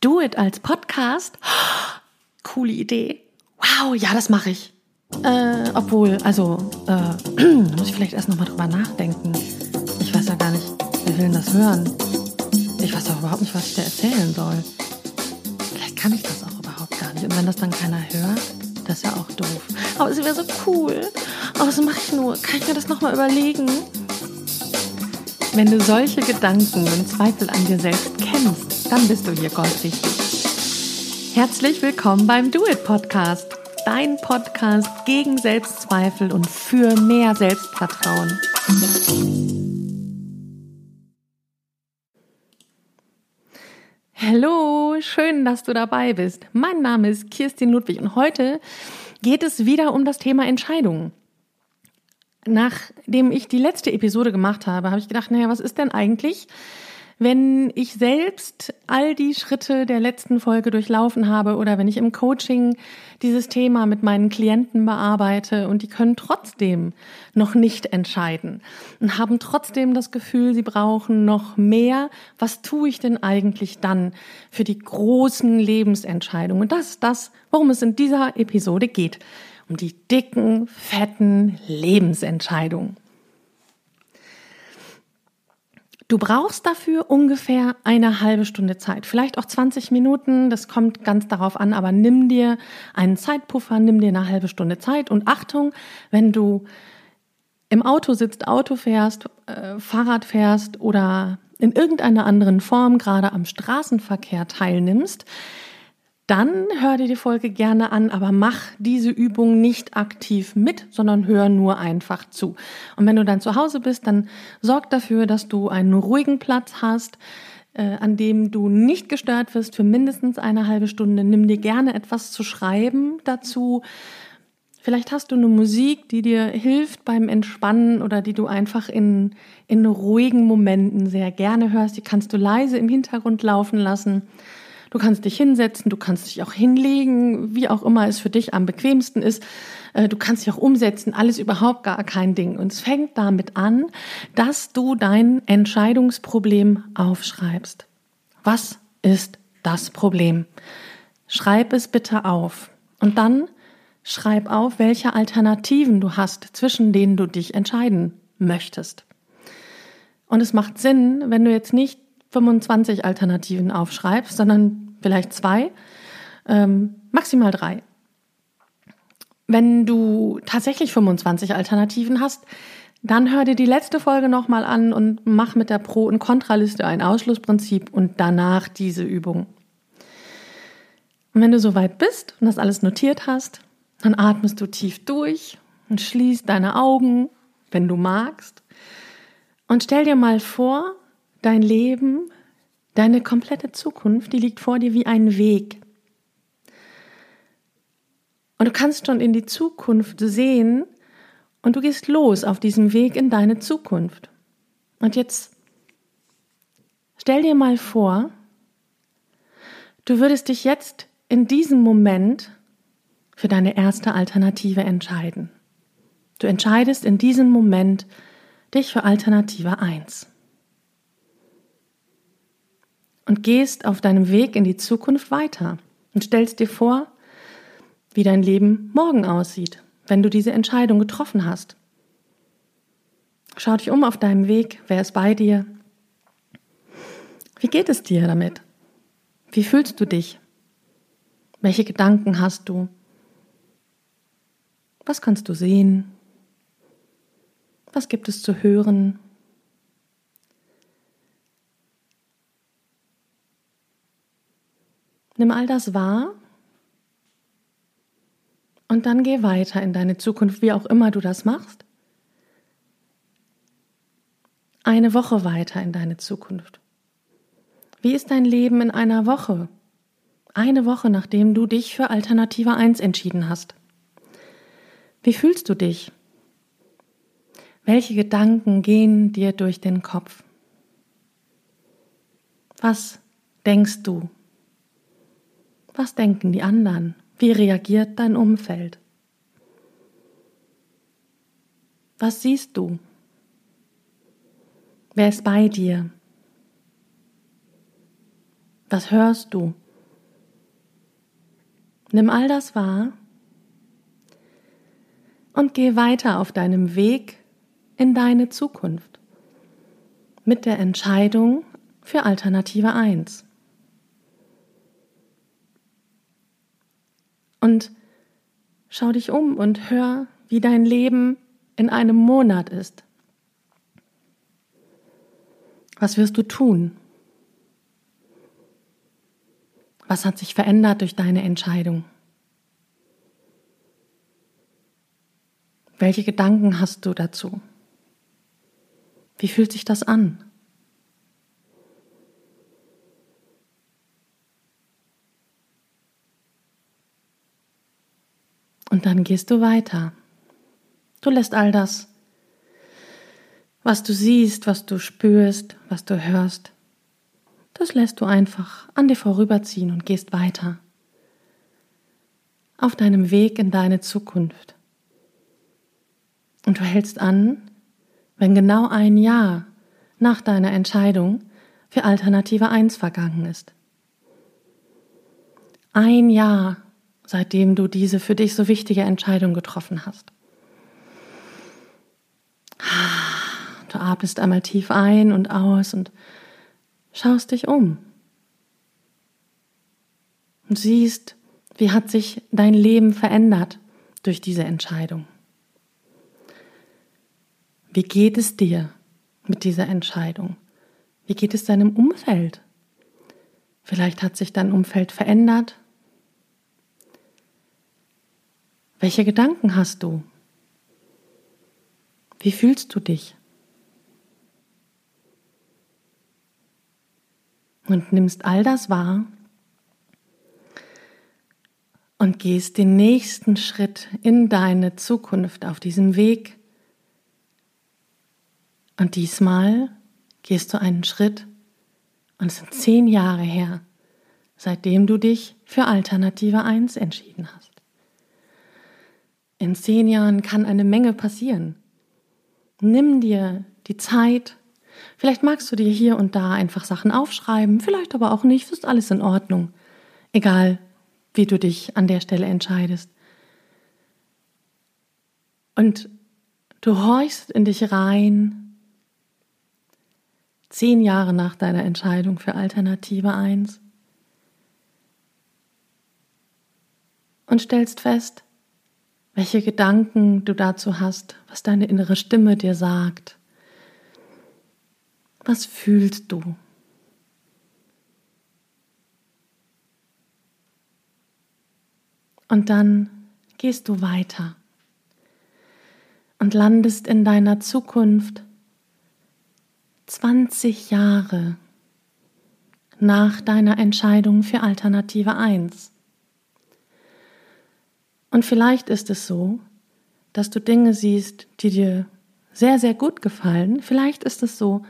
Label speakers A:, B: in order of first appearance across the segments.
A: Do It als Podcast? Coole Idee. Wow, ja, das mache ich. Äh, obwohl, also, äh, muss ich vielleicht erst nochmal drüber nachdenken. Ich weiß ja gar nicht, wer will denn das hören? Ich weiß auch überhaupt nicht, was ich dir erzählen soll. Vielleicht kann ich das auch überhaupt gar nicht. Und wenn das dann keiner hört, das ist ja auch doof. Aber es wäre so cool. Aber was mache ich nur? Kann ich mir das nochmal überlegen? Wenn du solche Gedanken und Zweifel an dir selbst kennst, dann bist du hier goldrichtig. Herzlich willkommen beim Do It Podcast, dein Podcast gegen Selbstzweifel und für mehr Selbstvertrauen. Hallo, schön, dass du dabei bist. Mein Name ist Kirstin Ludwig und heute geht es wieder um das Thema Entscheidungen nachdem ich die letzte Episode gemacht habe, habe ich gedacht, naja, was ist denn eigentlich, wenn ich selbst all die Schritte der letzten Folge durchlaufen habe oder wenn ich im Coaching dieses Thema mit meinen Klienten bearbeite und die können trotzdem noch nicht entscheiden und haben trotzdem das Gefühl, sie brauchen noch mehr. Was tue ich denn eigentlich dann für die großen Lebensentscheidungen? Und das ist das, worum es in dieser Episode geht um die dicken, fetten Lebensentscheidungen. Du brauchst dafür ungefähr eine halbe Stunde Zeit, vielleicht auch 20 Minuten, das kommt ganz darauf an, aber nimm dir einen Zeitpuffer, nimm dir eine halbe Stunde Zeit und Achtung, wenn du im Auto sitzt, Auto fährst, äh, Fahrrad fährst oder in irgendeiner anderen Form gerade am Straßenverkehr teilnimmst, dann hör dir die Folge gerne an, aber mach diese Übung nicht aktiv mit, sondern hör nur einfach zu. Und wenn du dann zu Hause bist, dann sorg dafür, dass du einen ruhigen Platz hast, äh, an dem du nicht gestört wirst für mindestens eine halbe Stunde. Nimm dir gerne etwas zu schreiben dazu. Vielleicht hast du eine Musik, die dir hilft beim Entspannen oder die du einfach in, in ruhigen Momenten sehr gerne hörst. Die kannst du leise im Hintergrund laufen lassen. Du kannst dich hinsetzen, du kannst dich auch hinlegen, wie auch immer es für dich am bequemsten ist. Äh, du kannst dich auch umsetzen, alles überhaupt gar kein Ding. Und es fängt damit an, dass du dein Entscheidungsproblem aufschreibst. Was ist das Problem? Schreib es bitte auf. Und dann schreib auf, welche Alternativen du hast, zwischen denen du dich entscheiden möchtest. Und es macht Sinn, wenn du jetzt nicht 25 Alternativen aufschreibst, sondern vielleicht zwei, ähm, maximal drei. Wenn du tatsächlich 25 Alternativen hast, dann hör dir die letzte Folge nochmal an und mach mit der Pro- und Kontraliste ein Ausschlussprinzip und danach diese Übung. Und wenn du soweit bist und das alles notiert hast, dann atmest du tief durch und schließt deine Augen, wenn du magst. Und stell dir mal vor, Dein Leben, deine komplette Zukunft, die liegt vor dir wie ein Weg. Und du kannst schon in die Zukunft sehen und du gehst los auf diesem Weg in deine Zukunft. Und jetzt stell dir mal vor, du würdest dich jetzt in diesem Moment für deine erste Alternative entscheiden. Du entscheidest in diesem Moment dich für Alternative 1 und gehst auf deinem Weg in die Zukunft weiter und stellst dir vor, wie dein Leben morgen aussieht, wenn du diese Entscheidung getroffen hast. Schau dich um auf deinem Weg, wer ist bei dir? Wie geht es dir damit? Wie fühlst du dich? Welche Gedanken hast du? Was kannst du sehen? Was gibt es zu hören? Nimm all das wahr und dann geh weiter in deine Zukunft, wie auch immer du das machst. Eine Woche weiter in deine Zukunft. Wie ist dein Leben in einer Woche? Eine Woche, nachdem du dich für Alternative 1 entschieden hast. Wie fühlst du dich? Welche Gedanken gehen dir durch den Kopf? Was denkst du? Was denken die anderen? Wie reagiert dein Umfeld? Was siehst du? Wer ist bei dir? Was hörst du? Nimm all das wahr und geh weiter auf deinem Weg in deine Zukunft mit der Entscheidung für Alternative 1. Und schau dich um und hör, wie dein Leben in einem Monat ist. Was wirst du tun? Was hat sich verändert durch deine Entscheidung? Welche Gedanken hast du dazu? Wie fühlt sich das an? Und dann gehst du weiter. Du lässt all das, was du siehst, was du spürst, was du hörst, das lässt du einfach an dir vorüberziehen und gehst weiter. Auf deinem Weg in deine Zukunft. Und du hältst an, wenn genau ein Jahr nach deiner Entscheidung für Alternative 1 vergangen ist. Ein Jahr, seitdem du diese für dich so wichtige Entscheidung getroffen hast. Du atmest einmal tief ein und aus und schaust dich um und siehst, wie hat sich dein Leben verändert durch diese Entscheidung. Wie geht es dir mit dieser Entscheidung? Wie geht es deinem Umfeld? Vielleicht hat sich dein Umfeld verändert. Welche Gedanken hast du? Wie fühlst du dich? und nimmst all das wahr und gehst den nächsten Schritt in deine Zukunft auf diesem Weg. Und diesmal gehst du einen Schritt und es sind zehn Jahre her, seitdem du dich für Alternative 1 entschieden hast. In zehn Jahren kann eine Menge passieren. Nimm dir die Zeit Vielleicht magst du dir hier und da einfach Sachen aufschreiben, vielleicht aber auch nicht, ist alles in Ordnung. Egal, wie du dich an der Stelle entscheidest. Und du horchst in dich rein, zehn Jahre nach deiner Entscheidung für Alternative 1 und stellst fest, welche Gedanken du dazu hast, was deine innere Stimme dir sagt. Was fühlst du? Und dann gehst du weiter und landest in deiner Zukunft 20 Jahre nach deiner Entscheidung für Alternative 1. Und vielleicht ist es so, dass du Dinge siehst, die dir sehr, sehr gut gefallen. Vielleicht ist es so,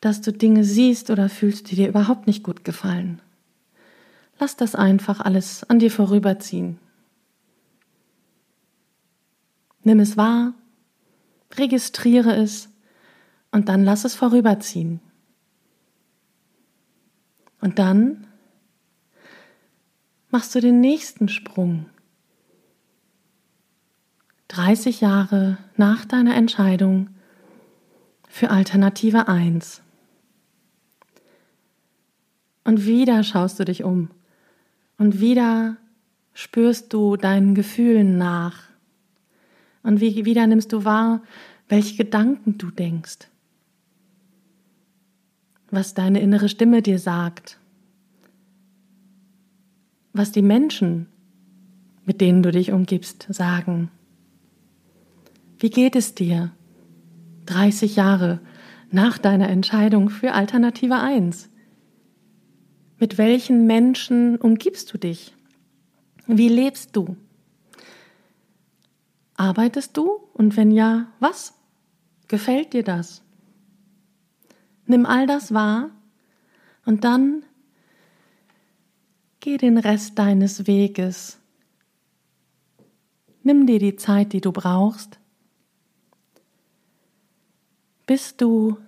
A: dass du Dinge siehst oder fühlst, die dir überhaupt nicht gut gefallen. Lass das einfach alles an dir vorüberziehen. Nimm es wahr, registriere es und dann lass es vorüberziehen. Und dann machst du den nächsten Sprung. 30 Jahre nach deiner Entscheidung für Alternative 1. Und wieder schaust du dich um. Und wieder spürst du deinen Gefühlen nach. Und wie, wieder nimmst du wahr, welche Gedanken du denkst. Was deine innere Stimme dir sagt. Was die Menschen, mit denen du dich umgibst, sagen. Wie geht es dir 30 Jahre nach deiner Entscheidung für Alternative 1? Mit welchen Menschen umgibst du dich? Wie lebst du? Arbeitest du? Und wenn ja, was? Gefällt dir das? Nimm all das wahr und dann geh den Rest deines Weges. Nimm dir die Zeit, die du brauchst, bis du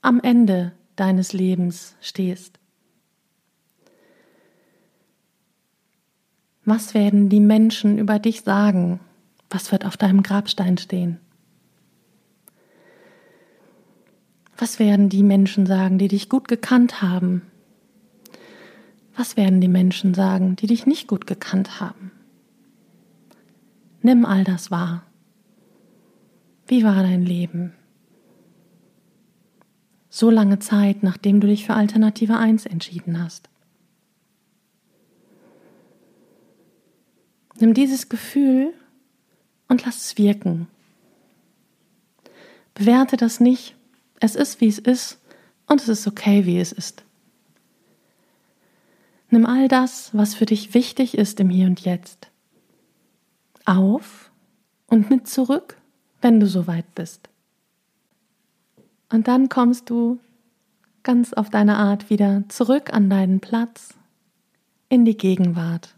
A: am Ende deines Lebens stehst. Was werden die Menschen über dich sagen? Was wird auf deinem Grabstein stehen? Was werden die Menschen sagen, die dich gut gekannt haben? Was werden die Menschen sagen, die dich nicht gut gekannt haben? Nimm all das wahr. Wie war dein Leben? So lange Zeit, nachdem du dich für Alternative 1 entschieden hast. Nimm dieses Gefühl und lass es wirken. Bewerte das nicht. Es ist, wie es ist und es ist okay, wie es ist. Nimm all das, was für dich wichtig ist im Hier und Jetzt, auf und mit zurück, wenn du soweit bist. Und dann kommst du ganz auf deine Art wieder zurück an deinen Platz, in die Gegenwart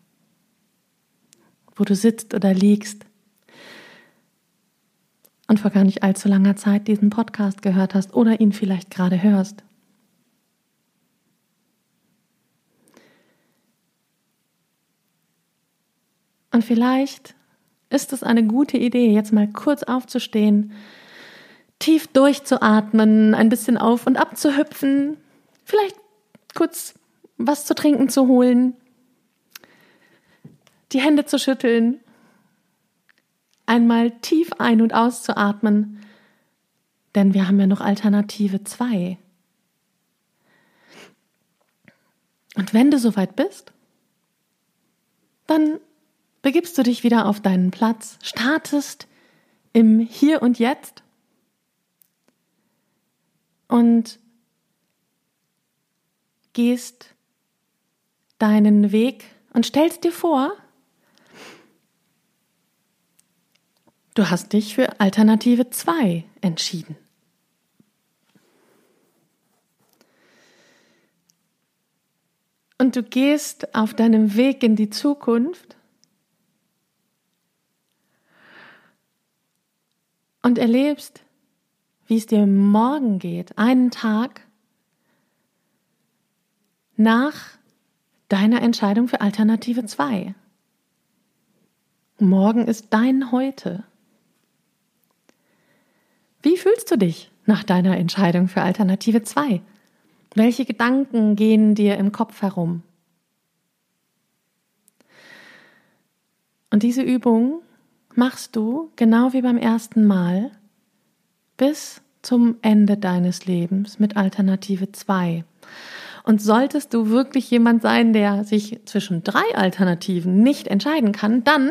A: wo du sitzt oder liegst und vor gar nicht allzu langer Zeit diesen Podcast gehört hast oder ihn vielleicht gerade hörst. Und vielleicht ist es eine gute Idee, jetzt mal kurz aufzustehen, tief durchzuatmen, ein bisschen auf und ab zu hüpfen, vielleicht kurz was zu trinken zu holen, die Hände zu schütteln, einmal tief ein- und auszuatmen, denn wir haben ja noch Alternative 2. Und wenn du soweit bist, dann begibst du dich wieder auf deinen Platz, startest im Hier und Jetzt und gehst deinen Weg und stellst dir vor, Du hast dich für Alternative 2 entschieden. Und du gehst auf deinem Weg in die Zukunft und erlebst, wie es dir morgen geht, einen Tag nach deiner Entscheidung für Alternative 2. Morgen ist dein Heute. Wie fühlst du dich nach deiner Entscheidung für Alternative 2? Welche Gedanken gehen dir im Kopf herum? Und diese Übung machst du genau wie beim ersten Mal bis zum Ende deines Lebens mit Alternative 2. Und solltest du wirklich jemand sein, der sich zwischen drei Alternativen nicht entscheiden kann, dann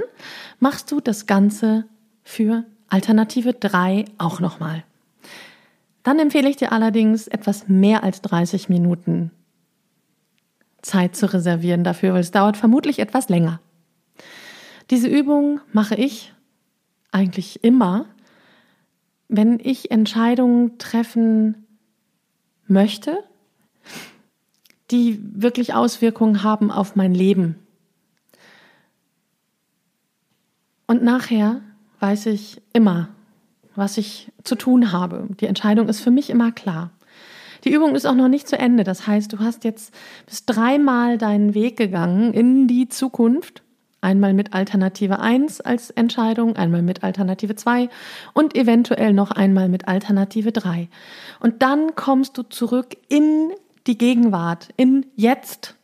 A: machst du das Ganze für Alternative 3 auch nochmal. Dann empfehle ich dir allerdings etwas mehr als 30 Minuten Zeit zu reservieren dafür, weil es dauert vermutlich etwas länger. Diese Übung mache ich eigentlich immer, wenn ich Entscheidungen treffen möchte, die wirklich Auswirkungen haben auf mein Leben. Und nachher weiß ich immer, was ich zu tun habe. Die Entscheidung ist für mich immer klar. Die Übung ist auch noch nicht zu Ende. Das heißt, du hast jetzt bis dreimal deinen Weg gegangen in die Zukunft. Einmal mit Alternative 1 als Entscheidung, einmal mit Alternative 2 und eventuell noch einmal mit Alternative 3. Und dann kommst du zurück in die Gegenwart, in jetzt.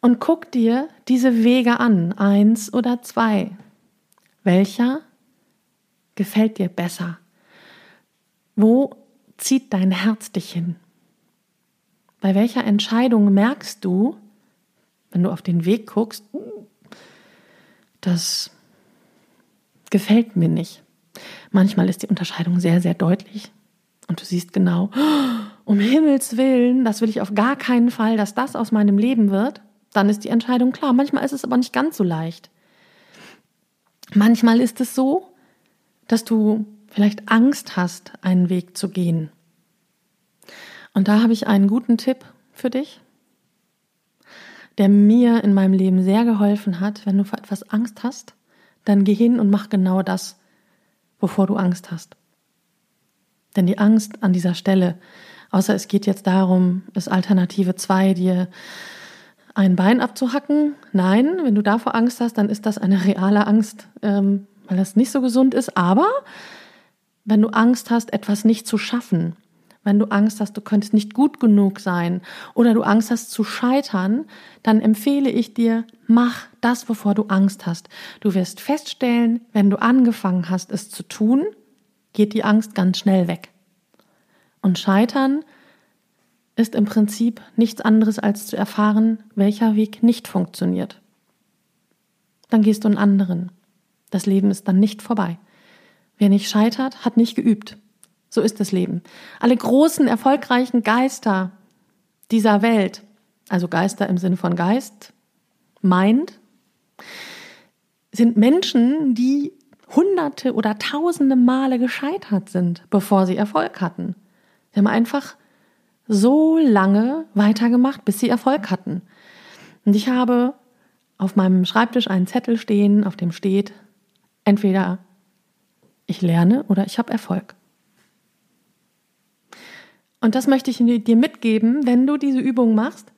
A: Und guck dir diese Wege an, eins oder zwei. Welcher gefällt dir besser? Wo zieht dein Herz dich hin? Bei welcher Entscheidung merkst du, wenn du auf den Weg guckst, das gefällt mir nicht. Manchmal ist die Unterscheidung sehr, sehr deutlich und du siehst genau, um Himmels willen, das will ich auf gar keinen Fall, dass das aus meinem Leben wird. Dann ist die Entscheidung klar. Manchmal ist es aber nicht ganz so leicht. Manchmal ist es so, dass du vielleicht Angst hast, einen Weg zu gehen. Und da habe ich einen guten Tipp für dich, der mir in meinem Leben sehr geholfen hat. Wenn du vor etwas Angst hast, dann geh hin und mach genau das, wovor du Angst hast. Denn die Angst an dieser Stelle, außer es geht jetzt darum, ist Alternative 2 dir ein Bein abzuhacken. Nein, wenn du davor Angst hast, dann ist das eine reale Angst, ähm, weil das nicht so gesund ist. Aber wenn du Angst hast, etwas nicht zu schaffen, wenn du Angst hast, du könntest nicht gut genug sein oder du Angst hast zu scheitern, dann empfehle ich dir, mach das, wovor du Angst hast. Du wirst feststellen, wenn du angefangen hast, es zu tun, geht die Angst ganz schnell weg. Und scheitern ist im Prinzip nichts anderes als zu erfahren, welcher Weg nicht funktioniert. Dann gehst du einen anderen. Das Leben ist dann nicht vorbei. Wer nicht scheitert, hat nicht geübt. So ist das Leben. Alle großen, erfolgreichen Geister dieser Welt, also Geister im Sinne von Geist, meint, sind Menschen, die hunderte oder tausende Male gescheitert sind, bevor sie Erfolg hatten. Sie haben einfach so lange weitergemacht, bis sie Erfolg hatten. Und ich habe auf meinem Schreibtisch einen Zettel stehen, auf dem steht, entweder ich lerne oder ich habe Erfolg. Und das möchte ich dir mitgeben, wenn du diese Übung machst.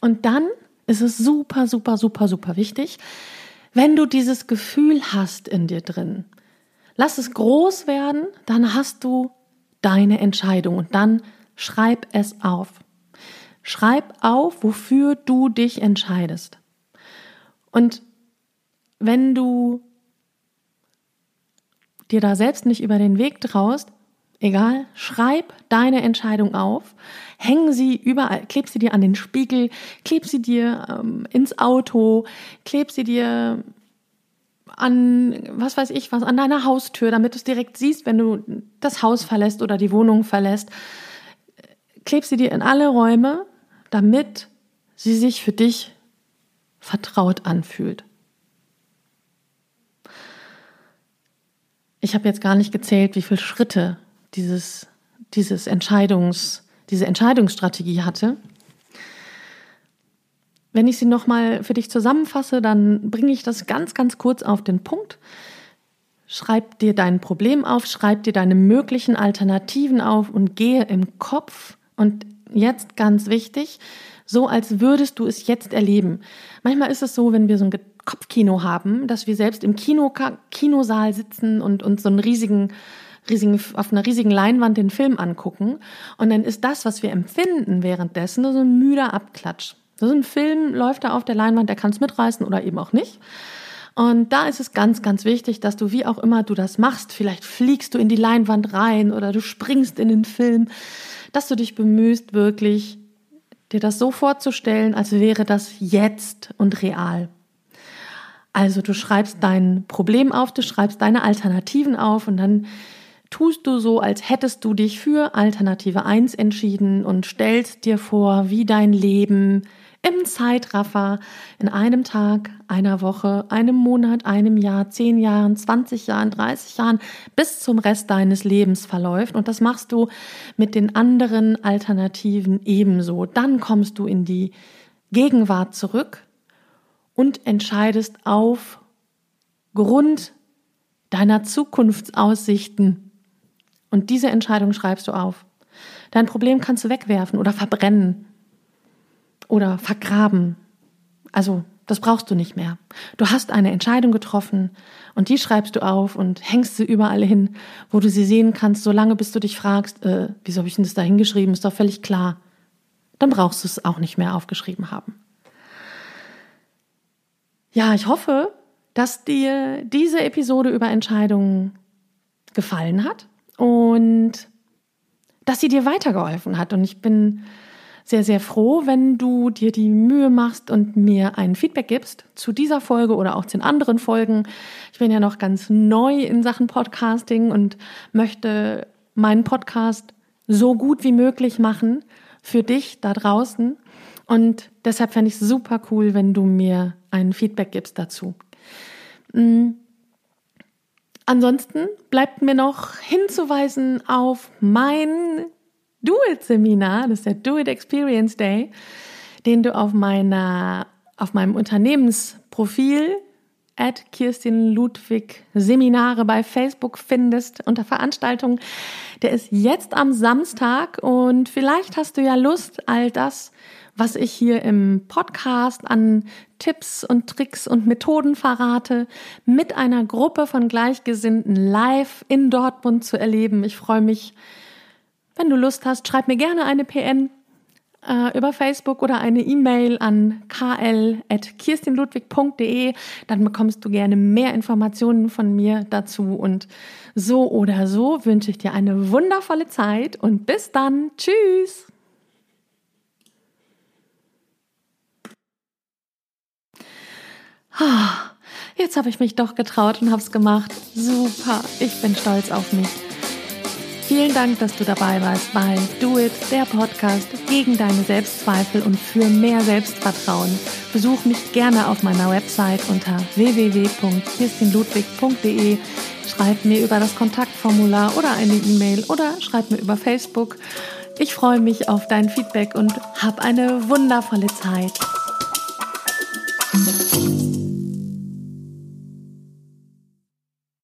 A: Und dann ist es super, super, super, super wichtig, wenn du dieses Gefühl hast in dir drin. Lass es groß werden, dann hast du deine Entscheidung und dann schreib es auf. Schreib auf, wofür du dich entscheidest. Und wenn du dir da selbst nicht über den Weg traust, Egal, schreib deine Entscheidung auf, häng sie überall, kleb sie dir an den Spiegel, kleb sie dir ähm, ins Auto, kleb sie dir an, was weiß ich, was an deiner Haustür, damit du es direkt siehst, wenn du das Haus verlässt oder die Wohnung verlässt. Kleb sie dir in alle Räume, damit sie sich für dich vertraut anfühlt. Ich habe jetzt gar nicht gezählt, wie viele Schritte dieses, dieses Entscheidungs, diese Entscheidungsstrategie hatte. Wenn ich sie nochmal für dich zusammenfasse, dann bringe ich das ganz, ganz kurz auf den Punkt. Schreib dir dein Problem auf, schreib dir deine möglichen Alternativen auf und gehe im Kopf und jetzt ganz wichtig, so als würdest du es jetzt erleben. Manchmal ist es so, wenn wir so ein Kopfkino haben, dass wir selbst im Kino, Kinosaal sitzen und uns so einen riesigen riesigen, auf einer riesigen Leinwand den Film angucken. Und dann ist das, was wir empfinden währenddessen, nur so ein müder Abklatsch. So ein Film läuft da auf der Leinwand, der kann es mitreißen oder eben auch nicht. Und da ist es ganz, ganz wichtig, dass du, wie auch immer du das machst, vielleicht fliegst du in die Leinwand rein oder du springst in den Film, dass du dich bemühst, wirklich dir das so vorzustellen, als wäre das jetzt und real. Also du schreibst dein Problem auf, du schreibst deine Alternativen auf und dann tust du so, als hättest du dich für Alternative 1 entschieden und stellst dir vor, wie dein Leben im Zeitraffer in einem Tag, einer Woche, einem Monat, einem Jahr, zehn Jahren, 20 Jahren, 30 Jahren bis zum Rest deines Lebens verläuft. Und das machst du mit den anderen Alternativen ebenso. Dann kommst du in die Gegenwart zurück und entscheidest auf Grund deiner Zukunftsaussichten und diese Entscheidung schreibst du auf. Dein Problem kannst du wegwerfen oder verbrennen oder vergraben. Also, das brauchst du nicht mehr. Du hast eine Entscheidung getroffen und die schreibst du auf und hängst sie überall hin, wo du sie sehen kannst, solange bis du dich fragst, äh, wieso habe ich denn das da hingeschrieben? Ist doch völlig klar. Dann brauchst du es auch nicht mehr aufgeschrieben haben. Ja, ich hoffe, dass dir diese Episode über Entscheidungen gefallen hat und dass sie dir weitergeholfen hat. Und ich bin sehr, sehr froh, wenn du dir die Mühe machst und mir ein Feedback gibst zu dieser Folge oder auch zu den anderen Folgen. Ich bin ja noch ganz neu in Sachen Podcasting und möchte meinen Podcast so gut wie möglich machen für dich da draußen. Und deshalb fände ich es super cool, wenn du mir ein Feedback gibst dazu. Mm. Ansonsten bleibt mir noch hinzuweisen auf mein Do-It-Seminar, das ist der Do-It Experience Day, den du auf meiner, auf meinem Unternehmensprofil at Kirstin Ludwig Seminare bei Facebook findest unter Veranstaltungen. Der ist jetzt am Samstag und vielleicht hast du ja Lust, all das, was ich hier im Podcast an Tipps und Tricks und Methoden verrate, mit einer Gruppe von Gleichgesinnten live in Dortmund zu erleben. Ich freue mich, wenn du Lust hast, schreib mir gerne eine PN äh, über Facebook oder eine E-Mail an kl.kirstinludwig.de. Dann bekommst du gerne mehr Informationen von mir dazu. Und so oder so wünsche ich dir eine wundervolle Zeit und bis dann. Tschüss. Jetzt habe ich mich doch getraut und habe es gemacht. Super, ich bin stolz auf mich. Vielen Dank, dass du dabei warst bei Do It, der Podcast gegen deine Selbstzweifel und für mehr Selbstvertrauen. Besuch mich gerne auf meiner Website unter www.kirstinludwig.de. Schreib mir über das Kontaktformular oder eine E-Mail oder schreib mir über Facebook. Ich freue mich auf dein Feedback und hab eine wundervolle Zeit.